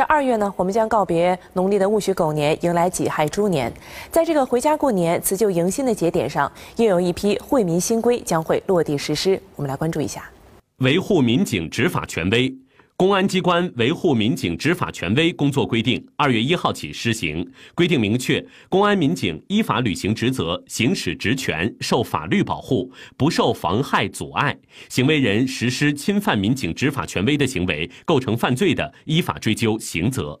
这二月呢，我们将告别农历的戊戌狗年，迎来己亥猪年。在这个回家过年、辞旧迎新的节点上，又有一批惠民新规将会落地实施。我们来关注一下，维护民警执法权威。公安机关维护民警执法权威工作规定二月一号起施行。规定明确，公安民警依法履行职责、行使职权受法律保护，不受妨害阻碍。行为人实施侵犯民警执法权威的行为，构成犯罪的，依法追究刑责。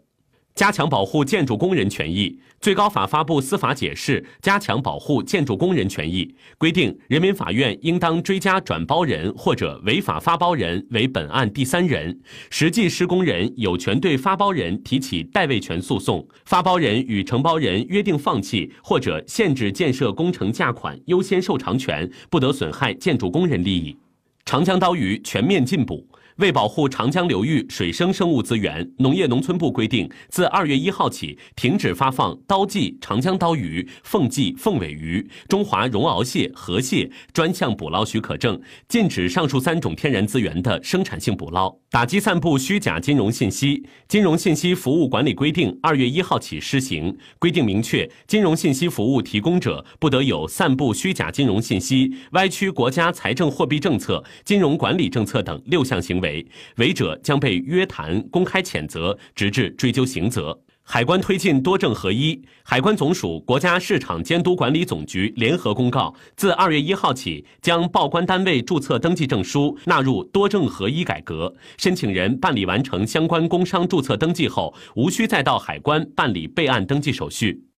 加强保护建筑工人权益。最高法发布司法解释，加强保护建筑工人权益，规定人民法院应当追加转包人或者违法发包人为本案第三人，实际施工人有权对发包人提起代位权诉讼，发包人与承包人约定放弃或者限制建设工程价款优先受偿权，不得损害建筑工人利益。长江刀鱼全面禁捕。为保护长江流域水生生物资源，农业农村部规定，自二月一号起，停止发放刀记长江刀鱼、凤鲫凤尾鱼、中华绒螯蟹、河蟹专项捕捞许可证，禁止上述三种天然资源的生产性捕捞。打击散布虚假金融信息，金融信息服务管理规定二月一号起施行。规定明确，金融信息服务提供者不得有散布虚假金融信息、歪曲国家财政货币政策、金融管理政策等六项行为。违者将被约谈、公开谴责，直至追究刑责。海关推进多证合一。海关总署、国家市场监督管理总局联合公告，自二月一号起，将报关单位注册登记证书纳入多证合一改革。申请人办理完成相关工商注册登记后，无需再到海关办理备案登记手续。